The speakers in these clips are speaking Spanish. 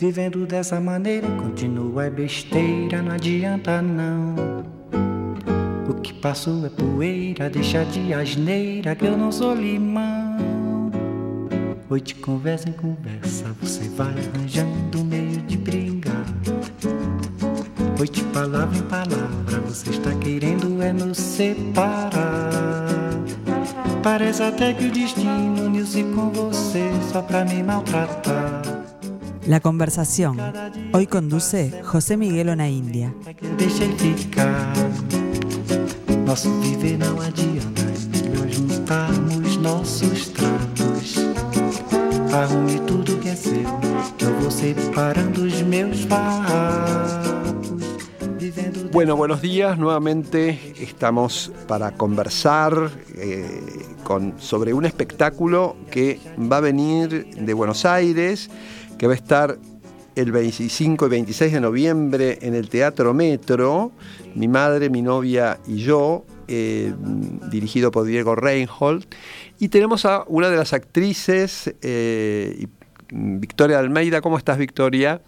Vivendo dessa maneira, continua é besteira, não adianta não. O que passou é poeira, deixa de asneira que eu não sou limão. De conversa em conversa, você vai arranjando meio de brigar. De palavra em palavra, você está querendo é nos separar. Parece até que o destino uniu-se com você só pra me maltratar. La conversación. Hoy conduce José Miguel Ona India. Deixei ficar. Nosso viver não adianta, é melhor juntarmos nossos trapos. Arrume tudo que é seu, que eu vou separando os meus farrapos. Vivendo Bueno, buenos días. Nuevamente estamos para conversar eh, con, sobre un espectáculo que va a venir de Buenos Aires, que va a estar el 25 y 26 de noviembre en el Teatro Metro. Mi madre, mi novia y yo, eh, dirigido por Diego Reinhold. Y tenemos a una de las actrices, eh, y- Victoria Almeida. ¿Cómo estás, Victoria?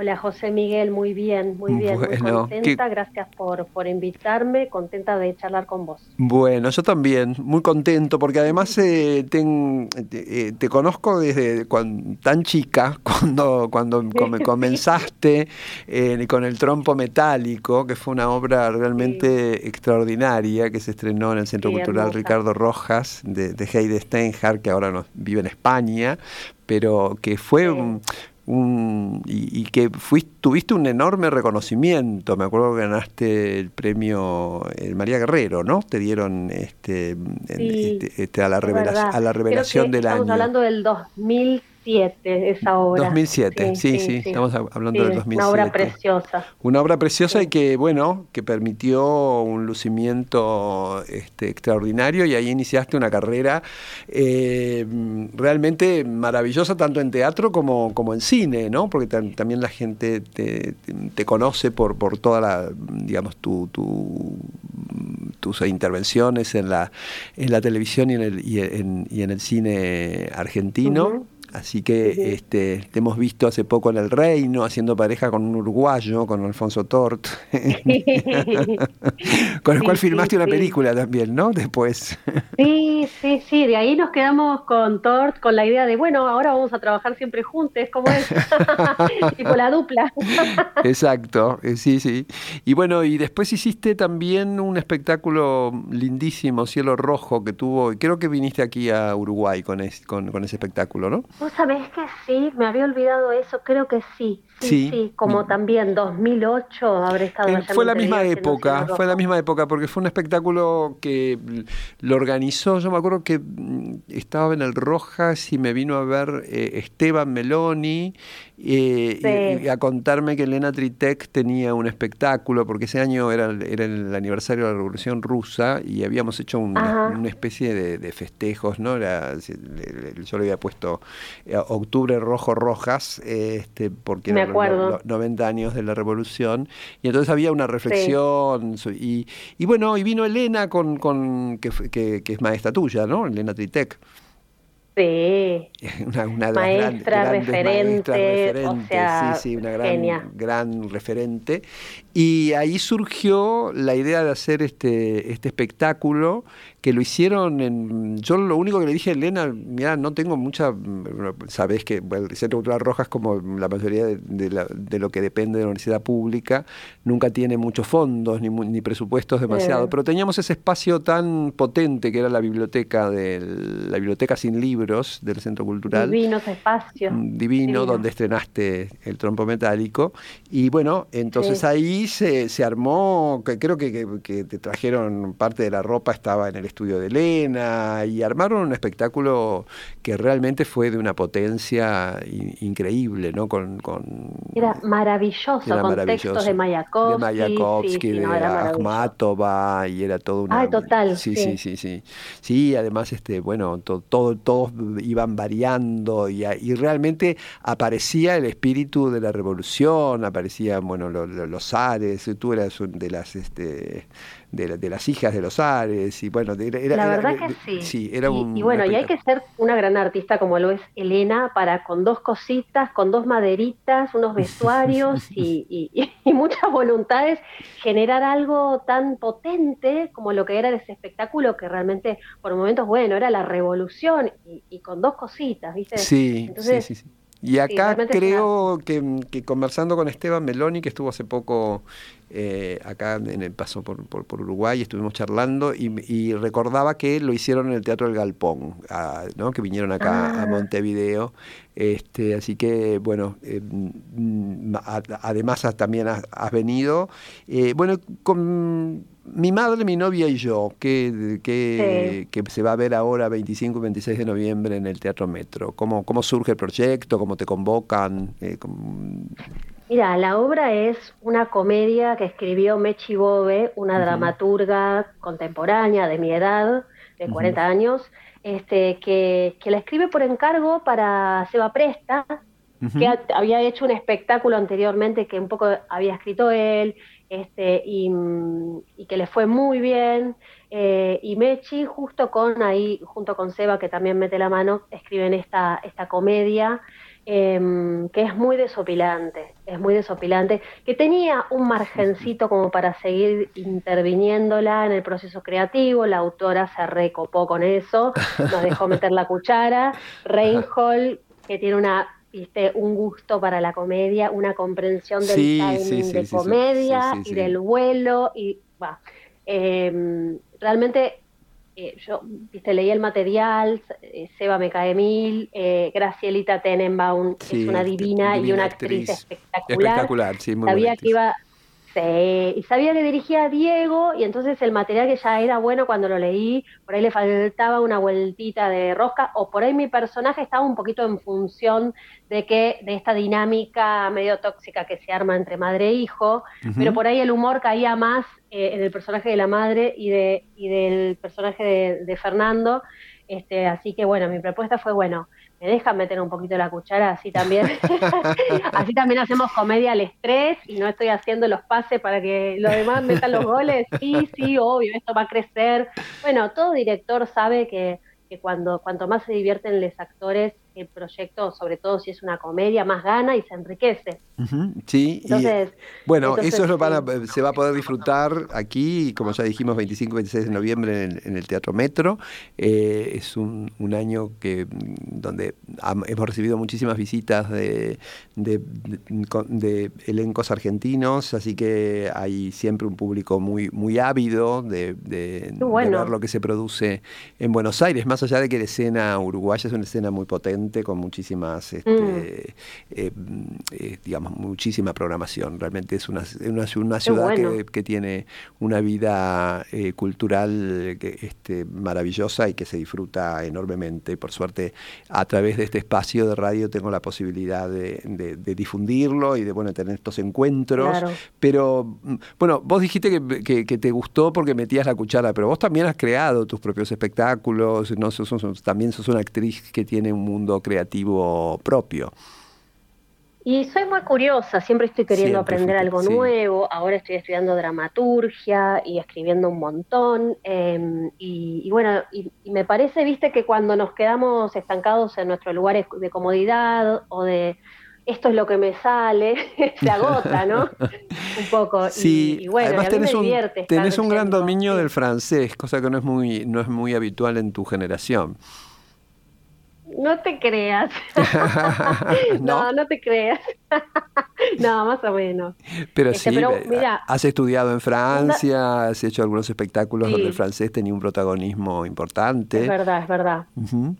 Hola José Miguel, muy bien, muy bien, muy Bueno, contenta, gracias por, por invitarme, contenta de charlar con vos. Bueno, yo también, muy contento, porque además eh, ten- te, eh, te conozco desde cuan- tan chica, cuando, cuando come- comenzaste eh, con el trompo metálico, que fue una obra realmente extraordinaria que se estrenó en el Centro Sí, Cultural hermosa. Ricardo Rojas de, de Heide Steinhardt, que ahora nos, vive en España, pero que fue Sí. Un, y, y que fuiste, tuviste un enorme reconocimiento. Me acuerdo que ganaste el premio el María Guerrero, ¿no? Te dieron este, Sí, este- este, a, la Es revela- verdad. a la Creo revelación que del estamos año. hablando del 2007, esa obra. 2007, sí, sí, estamos hab- hablando del Sí, Una obra 2007. preciosa. Una obra preciosa Sí. y que, bueno, que permitió un lucimiento este, extraordinario y ahí iniciaste una carrera eh, realmente maravillosa tanto en teatro como, como en cine, ¿no? Porque tam- también la gente te, te- conoce por, por toda la, digamos, tu, tu- tus intervenciones en la, en la televisión y en el, y en, y en el cine argentino. Ujú. Así que este, te hemos visto hace poco en El Reino, haciendo pareja con un uruguayo, con Alfonso Tort, con el cual sí, filmaste una sí. película también, ¿no? Después. Sí, sí, sí, de ahí nos quedamos con Tort con la idea de, bueno, ahora vamos a trabajar siempre juntos, ¿cómo es? tipo la dupla. Exacto, eh, sí, sí. Y bueno, y después hiciste también un espectáculo lindísimo, Cielo Rojo, que tuvo, creo que viniste aquí a Uruguay con, es- con, con ese espectáculo, ¿no? Vos sabés que sí, me había olvidado eso, creo que sí, sí, Sí. sí, como también 2008 habré estado Eh, allá fue la misma época, fue la misma época, porque fue un espectáculo que mm, lo organizó, yo me acuerdo que mm, estaba en el Rojas y me vino a ver eh, Esteban Meloni eh, y- Sí. y, a contarme que Elena Tritec tenía un espectáculo, porque ese año era, era el aniversario de la Revolución Rusa y habíamos hecho una, Ajá. una especie de, de festejos, ¿no? Era, yo le había puesto eh, Octubre Rojo Rojas, este, porque Me eran los no- 90 años de la revolución y entonces había una reflexión so- y, y bueno y vino Elena con, con que, que, que es maestra tuya no Elena Tritec Sí, una, una Maestra, grandes referente, o sea, sí, sí, una gran, genia. gran referente. Y ahí surgió la idea de hacer este, este espectáculo que lo hicieron en... Yo lo único que le dije a Elena, mira, no tengo mucha... Sabés que bueno, el Centro Cultural Rojas, como la mayoría de, de la- de lo que depende de la universidad pública, nunca tiene muchos fondos ni, presupuestos demasiado, Eh. pero teníamos ese espacio tan potente que era la biblioteca del, la biblioteca sin libros del Centro Cultural divinos espacios. mm, divino, Divino. donde estrenaste el trompo metálico. Y bueno, entonces Sí. ahí se, se armó, creo que, que- que te trajeron parte de la ropa, estaba en el estudio de Elena, y armaron un espectáculo que realmente fue de una potencia in- increíble, ¿no? Con, con- Era maravilloso, era con maravilloso. textos de Mayakovsky. de Mayakovsky, sí, de no. Akhmatova, y era todo una... Ay, total, Sí, sí, sí. sí, sí. Sí, además, este, bueno, to- todo, todos iban variando y, y realmente aparecía el espíritu de la revolución, aparecían, bueno, lo- lo- los ares, tú eras un de las, este, de, las hijas de los Ares, y bueno, era, la verdad que sí. era y, y bueno, y hay que ser una gran artista como lo es Elena para con dos cositas, con dos maderitas, unos vestuarios y, muchas voluntades, generar algo tan potente como lo que era ese espectáculo que realmente por momentos, bueno, era la revolución y, con dos cositas, ¿viste? Sí, sí, sí. Y acá creo que, que, conversando con Esteban Meloni, que estuvo hace poco eh, acá en el paso por, por, Uruguay, estuvimos charlando y, recordaba que lo hicieron en el Teatro del Galpón, ¿no? que vinieron acá a ah. Montevideo. Este, así que, bueno, eh, mm, además también has, venido. Eh, bueno, con mi madre, mi novia y yo, que, que, se va a ver ahora 25 y 26 de noviembre en el Teatro Metro. ¿Cómo, cómo surge el proyecto? ¿Cómo te convocan? Mira, la obra es una comedia que escribió Mechi Bobe, una dramaturga contemporánea de mi edad, de 40 años, este, que, la escribe por encargo para Seba Presta, que había hecho un espectáculo anteriormente que un poco había escrito él, este, y, que le fue muy bien. Eh, y Mechi, justo con ahí, junto con Seba, que también mete la mano, escriben esta, esta comedia Em, que es muy desopilante, es muy desopilante, que tenía un margencito como para seguir interviniéndola en el proceso creativo, la autora se recopó con eso, nos dejó meter la cuchara, Reinhold, que tiene una ¿viste? un gusto para la comedia, una comprensión del timing de comedia y del vuelo, y va. Em, realmente eh, yo viste, leí el material, eh, Seba me cae mil, eh, Gracielita Tenenbaum es una divina, y una actriz, espectacular. Espectacular, sí, muy Sabía que iba Sí, y sabía que dirigía a Diego y entonces el material que ya era bueno cuando lo leí, por ahí le faltaba una vueltita de rosca o por ahí mi personaje estaba un poquito en función de que de esta dinámica medio tóxica que se arma entre madre e hijo, pero por ahí el humor caía más eh, en el personaje de la madre y de y del personaje de, de Fernando, este, así que bueno, mi propuesta fue bueno, me dejan meter un poquito la cuchara, así también, así también hacemos comedia al estrés y no estoy haciendo los pases para que los demás metan los goles, sí, sí, obvio, esto va a crecer. Bueno, todo director sabe que, que cuando cuanto más se divierten los actores, el proyecto, sobre todo si es una comedia, más gana y se enriquece. sí, bueno, eso se va a poder disfrutar aquí, como ya dijimos, 25 y 26 de noviembre en, el Teatro Metro. Eh, es un, año que donde hemos recibido muchísimas visitas de, de, elencos argentinos, así que hay siempre un público muy, muy ávido de, de ver lo que se produce en Buenos Aires, más allá de que la escena uruguaya es una escena muy potente con muchísimas, este, mm. eh, eh, digamos, muchísima programación. Realmente es una, una, ciudad que, tiene una vida eh, cultural este, maravillosa y que se disfruta enormemente. Por suerte, a través de este espacio de radio tengo la posibilidad de, difundirlo y de bueno, tener estos encuentros. Pero, mm, bueno, vos dijiste que, que, te gustó porque metías la cuchara, pero vos también has creado tus propios espectáculos, ¿no? también sos una actriz que tiene un mundo creativo propio. Y soy muy curiosa, siempre estoy queriendo aprender algo nuevo, ahora estoy estudiando dramaturgia y escribiendo un montón, em, y, bueno, y, me parece, viste, que cuando nos quedamos estancados en nuestros lugares de comodidad o de esto es lo que me sale, se agota, ¿no? un poco. Sí, y, bueno, además tenés, un, tenés un gran dominio del francés, cosa que no es muy, no es muy habitual en tu generación. No te creas. ¿No? ¿No? te creas. no, más o menos. Pero este, sí, has estudiado en Francia, has hecho algunos espectáculos donde el francés tenía un protagonismo importante. Es verdad, es verdad.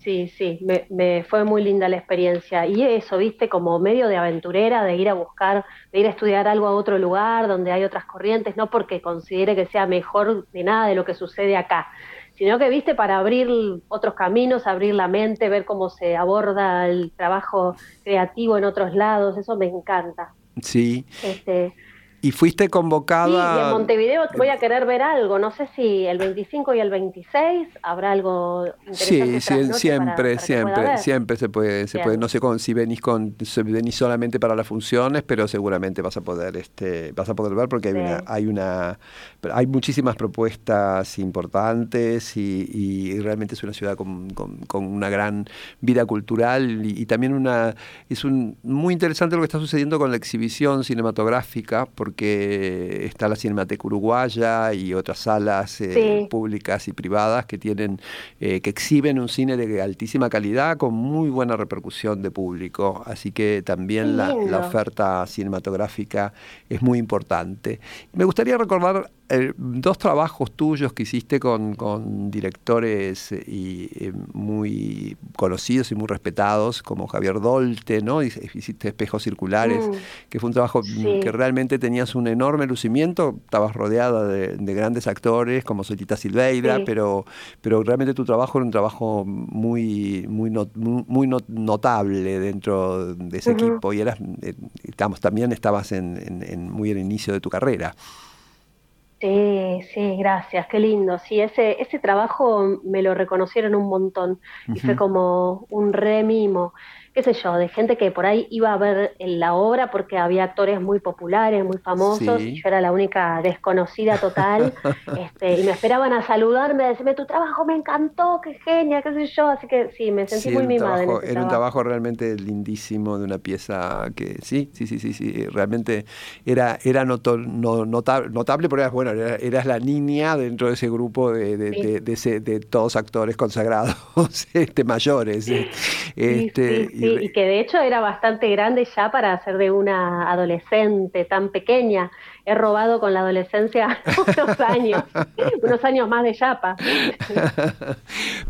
Sí, sí, me, me, fue muy linda la experiencia. Y eso, viste, como medio de aventurera, de ir a buscar, de ir a estudiar algo a otro lugar donde hay otras corrientes, no porque considere que sea mejor de nada de lo que sucede acá sino que viste para abrir otros caminos, abrir la mente, ver cómo se aborda el trabajo creativo en otros lados, eso me encanta. Sí. Este, Y fuiste convocada. Sí, y en Montevideo voy a querer ver algo. No sé si el 25 y el 26 habrá algo interesante. Sí, sí siempre, siempre, siempre se puede, se puede. No sé si venís con, venís solamente para las funciones, pero seguramente vas a poder, este, vas a poder ver porque hay una, hay una, hay muchísimas propuestas importantes y, realmente es una ciudad con, una gran vida cultural y, también una, es un muy interesante lo que está sucediendo con la exhibición cinematográfica porque está la Cinemateca Uruguaya y otras salas eh, públicas y privadas que tienen, eh, que exhiben un cine de altísima calidad con muy buena repercusión de público. Así que también la, la, oferta cinematográfica es muy importante. Me gustaría recordar eh, dos trabajos tuyos que hiciste con, directores eh, y, eh, muy conocidos y muy respetados, como Javier Dolte, ¿no? Hiciste Espejos Circulares, mm. que fue un trabajo que realmente tenías un enorme lucimiento, estabas rodeada de, grandes actores como Solita Silveira, pero, pero realmente tu trabajo era un trabajo muy, muy, muy notable dentro de ese equipo y eras, también estabas en, en, muy al inicio de tu carrera. Sí, sí, gracias, qué lindo. Sí, ese, ese trabajo me lo reconocieron un montón y fue como un remimo qué sé yo, de gente que por ahí iba a ver la obra porque había actores muy populares, muy famosos, y yo era la única desconocida total, este, y me esperaban a saludarme, a decirme, tu trabajo me encantó, qué genia, qué sé yo, así que sí, me sentí muy mimada. era un trabajo realmente lindísimo de una pieza que sí, sí, sí, sí, sí realmente era, era notable, notable, pero eras, bueno, eras, la niña dentro de ese grupo de, de, de, todos actores consagrados este, mayores. Este, y que de hecho era bastante grande ya para ser de una adolescente tan pequeña he robado con la adolescencia unos años, unos años más de chapa.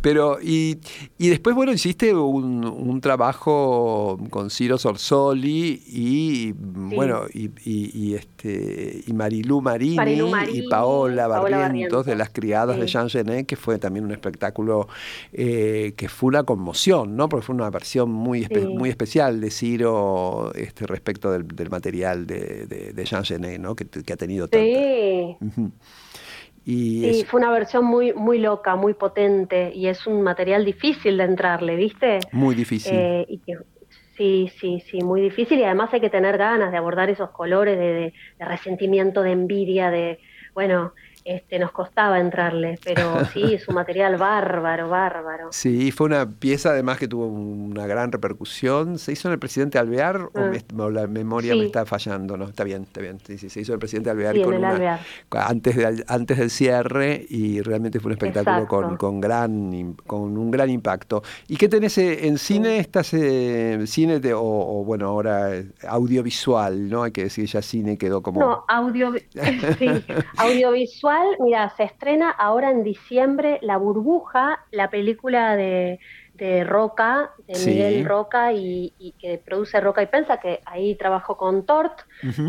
Pero, y, y después, bueno, hiciste un, un trabajo con Ciro Sorsoli y, bueno, y, y, este, y Marilú Marini, y Paola, Barrientos, de las criadas de Jean Genet, que fue también un espectáculo eh, que fue una conmoción, ¿no? Porque fue una versión muy, muy especial de Ciro este, respecto del, del material de, de, de Jean Genet, ¿no? Que, ha tenido Sí. Y sí, fue una versión muy, muy loca, muy potente y es un material difícil de entrarle, ¿viste? Muy difícil. Eh, sí, sí, sí, muy difícil y además hay que tener ganas de abordar esos colores de resentimiento, de envidia, de, bueno, este, nos costaba entrarle, pero sí, es un material bárbaro, bárbaro. Sí, fue una pieza además que tuvo una gran repercusión. ¿Se hizo en el presidente Alvear o, ah. la memoria me está fallando? No, está bien, está bien. Sí, sí, se hizo en el presidente Alvear, Antes, de, antes del cierre y realmente fue un espectáculo con, con, gran, con un gran impacto. ¿Y qué tenés eh, en cine? ¿Estás eh, cine o, bueno, ahora eh, audiovisual, ¿no? Hay que decir ya cine quedó como... No, audio, sí, audiovisual mira, se estrena ahora en diciembre La Burbuja, la película de de Roca, de Miguel Roca, y, que produce Roca y Pensa, que ahí trabajó con Tort,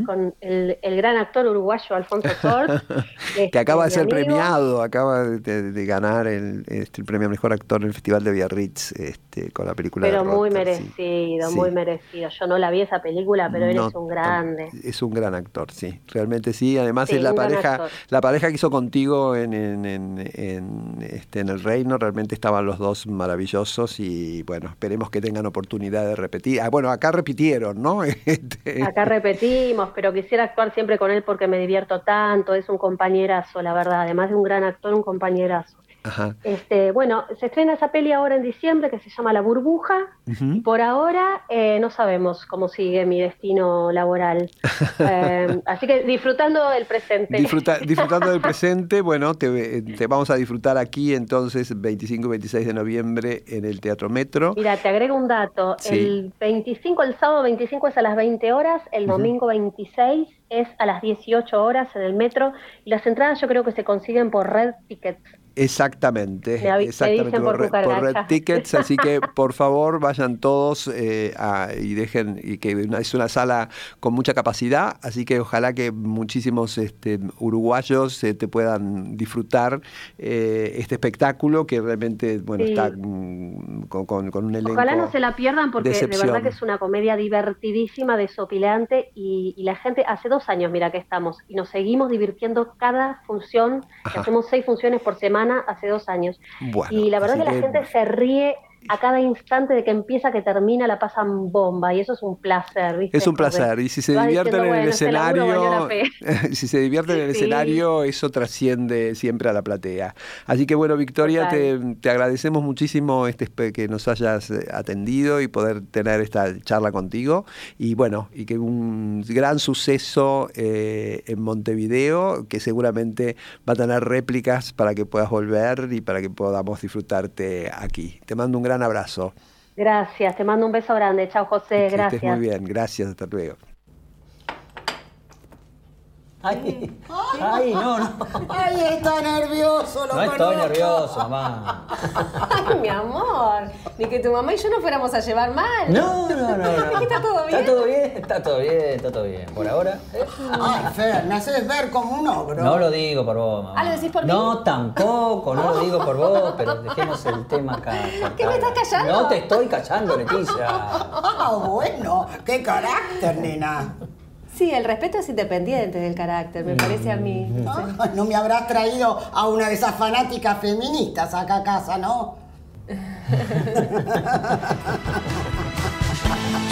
con el, gran actor uruguayo Alfonso Tort. que este, acaba de ser premiado, acaba de, ganar el, este, el, premio Mejor Actor en el Festival de Biarritz este, con la película Pero muy merecido, muy merecido. Yo no la vi esa película, pero él es un grande. Es un gran actor, sí, realmente sí. Además es la pareja, la pareja que hizo contigo en, en, en, este, en El Reino, realmente estaban los dos maravillosos y bueno, esperemos que tengan oportunidad de repetir. Ah, bueno, acá repitieron, ¿no? Este, acá repetimos, pero quisiera actuar siempre con él porque me divierto tanto, es un compañerazo, la verdad, además de un gran actor, un compañerazo. Este, bueno, se estrena esa peli ahora en diciembre que se llama La Burbuja y por ahora eh, no sabemos cómo sigue mi destino laboral. Eh, así que disfrutando del presente. disfrutando del presente, bueno, te, vamos a disfrutar aquí entonces 25 y 26 de noviembre en el Teatro Metro. Mira, te agrego un dato. El 25, el sábado 25 es a las 20 horas, el domingo 26 es a las 18 horas en el metro y las entradas yo creo que se consiguen por Red Tickets. Exactamente, exactamente por, Red Tickets, así que por favor vayan todos eh, y dejen, y que es una sala con mucha capacidad, así que ojalá que muchísimos este, uruguayos eh, te puedan disfrutar eh, este espectáculo que realmente bueno está mm, con, un elenco. Ojalá no se la pierdan porque de verdad que es una comedia divertidísima, desopilante y, y, la gente hace dos años, mira que estamos y nos seguimos divirtiendo cada función, hacemos seis funciones por semana hace dos años. y la verdad que la gente se ríe a cada instante de que empieza que termina la pasan bomba y eso es un placer, ¿viste? Es un placer y si se divierten en el escenario, si se divierten en el escenario, eso trasciende siempre a la platea. Así que bueno, Victoria, te, agradecemos muchísimo este que nos hayas eh, atendido y poder tener esta charla contigo y bueno, y que un gran suceso eh, en Montevideo que seguramente va a tener réplicas para que puedas volver y para que podamos disfrutarte aquí. Te mando un gran gran abrazo. Gracias, te mando un beso grande. Chao, José, gracias. muy bien, gracias, hasta luego. Ay, ay, no, no. Ay, está nervioso, lo No estoy nervioso, mamá. Ay, mi amor. Ni que tu mamá y yo nos fuéramos a llevar mal. No, no, no. no. Está todo bien. Está todo bien, está todo bien, está todo bien. Por ahora. ¿eh? Ay, Fer, me haces ver como un ogro. No lo digo por vos, mamá. Ah, ¿lo decís por mí? No, tampoco, no lo digo por vos, pero dejemos el tema acá. ¿Qué me estás callando? No te estoy callando, Leticia. Ah, bueno, qué carácter, nena. Sí, el respeto es independiente del carácter, me parece a mí. No, me habrás traído a una de esas fanáticas feministas acá a casa, ¿no?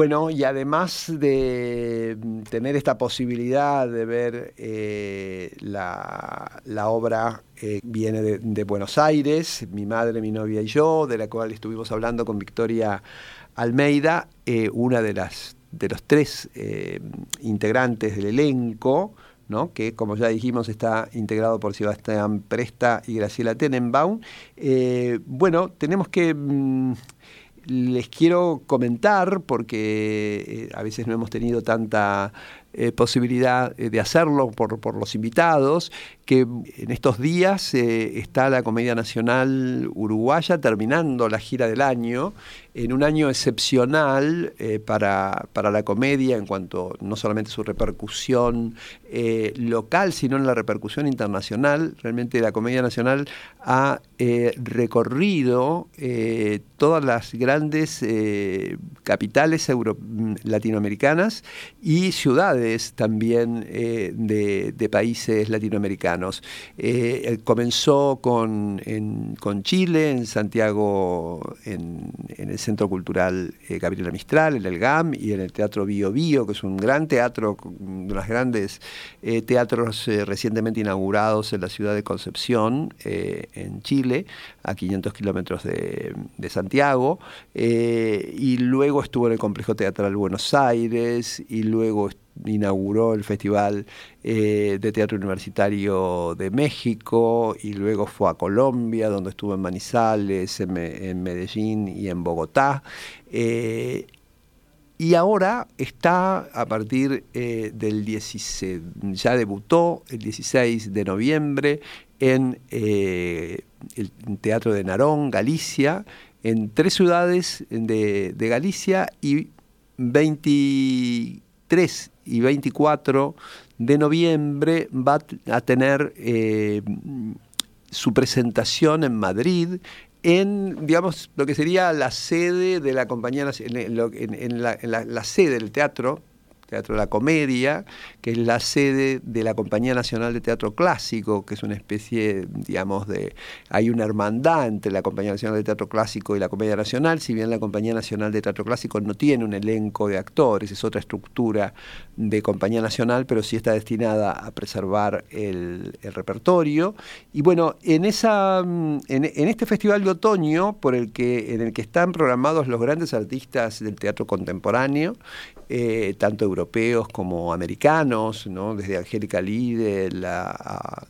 Bueno, y además de mm, tener esta posibilidad de ver eh, la, obra eh, viene de, Buenos Aires, mi madre, mi novia y yo, de la cual estuvimos hablando con Victoria Almeida, eh, una de las de los tres integrantes del elenco, que como ya dijimos está integrado por Sebastián Presta y Graciela Tenenbaum. bueno, tenemos que... Mm, les quiero comentar, porque eh, a veces no hemos tenido tanta eh, posibilidad eh, de hacerlo por, por, los invitados, que en estos días está la Comedia Nacional Uruguaya terminando la gira del año en un año excepcional eh, para, la comedia en cuanto no solamente su repercusión eh, local, sino en la repercusión internacional. Realmente la comedia nacional ha eh, recorrido todas las grandes capitales latinoamericanas y ciudades también de, países latinoamericanos. comenzó con, con Chile, en Santiago, en, en el Centro Cultural eh, Gabriela Mistral, en el GAM y en el Teatro Bio Bio, que es un gran teatro, de los grandes eh, teatros eh, recientemente inaugurados en la ciudad de Concepción, en Chile, a 500 kilómetros de, de, Santiago. y luego estuvo en el Complejo Teatral Buenos Aires y luego inauguró el Festival eh, de Teatro Universitario de México y luego fue a Colombia, donde estuvo en Manizales, en, Medellín y en Bogotá. Eh, y ahora está a partir eh, del 16, ya debutó el 16 de noviembre en el Teatro de Narón, Galicia, en tres ciudades de, de Galicia y 23 y 24 de noviembre va a tener eh, su presentación en Madrid en, digamos, lo que sería la sede de la compañía, en, la, sede del teatro Teatro de la Comedia, que es la sede de la Compañía Nacional de Teatro Clásico, que es una especie, digamos, de... Hay una hermandad entre la Compañía Nacional de Teatro Clásico y la Comedia Nacional, si bien la Compañía Nacional de Teatro Clásico no tiene un elenco de actores, es otra estructura de Compañía Nacional, pero sí está destinada a preservar el, repertorio. Y bueno, en, esa, en, este festival de otoño, por el que, en el que están programados los grandes artistas del teatro contemporáneo, eh, tanto europeos, europeos como americanos, ¿no? desde Angélica Lidl a,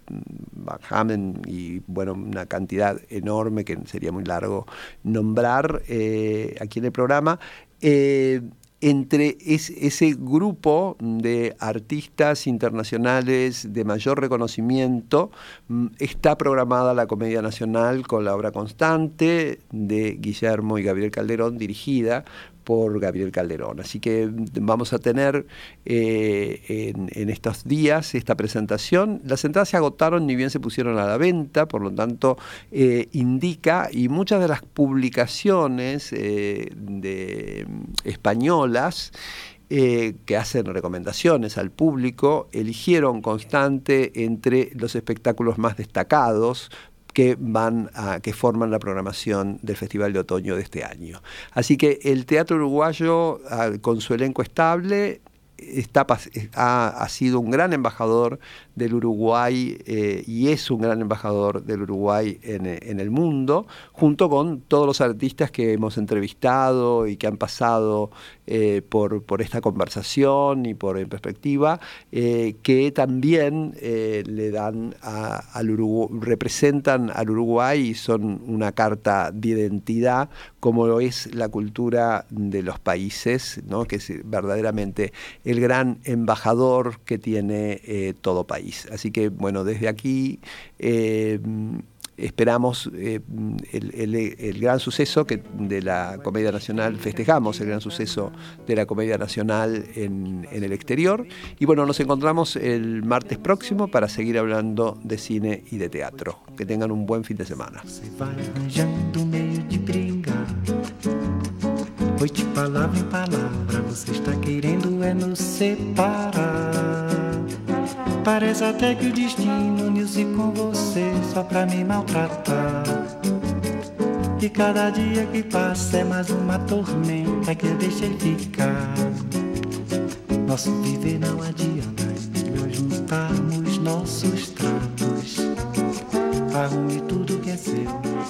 Hammond y bueno, una cantidad enorme que sería muy largo nombrar eh, aquí en el programa. Eh, entre ese grupo de artistas internacionales de mayor reconocimiento mm, está programada la Comedia Nacional con la obra constante de Guillermo y Gabriel Calderón, dirigida por Gabriel Calderón. Así que vamos a tener eh, en, estos días esta presentación. Las entradas se agotaron ni bien se pusieron a la venta, por lo tanto eh, indica, y muchas de las publicaciones eh, de, españolas, que hacen recomendaciones al público, eligieron constante entre los espectáculos más destacados que van que forman la programación del Festival de Otoño de este año. Así que el teatro uruguayo, ah, con su elenco estable, está, ha, sido un gran embajador del Uruguay eh, y es un gran embajador del Uruguay en, el mundo, junto con todos los artistas que hemos entrevistado y que han pasado eh, por, esta conversación y por en perspectiva, eh, que también le dan al Uruguay, representan al Uruguay y son una carta de identidad como lo es la cultura de los países, ¿no? que es verdaderamente el gran embajador que tiene eh, todo país. Así que, bueno, desde aquí eh, esperamos eh, el, gran suceso que de la Comedia Nacional, festejamos el gran suceso de la Comedia Nacional en, en, el exterior. Y bueno, nos encontramos el martes próximo para seguir hablando de cine y de teatro. Que tengan un buen fin de semana. Foi de palavra em palavra, você está querendo é nos separar. Parece até que o destino uniu-se com você só pra me maltratar. E cada dia que passa é mais uma tormenta que eu deixei ficar. Nosso viver não adianta, nós juntarmos nossos trapos. Arrume tudo que é seu,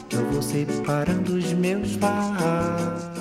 que eu vou separando os meus farrapos.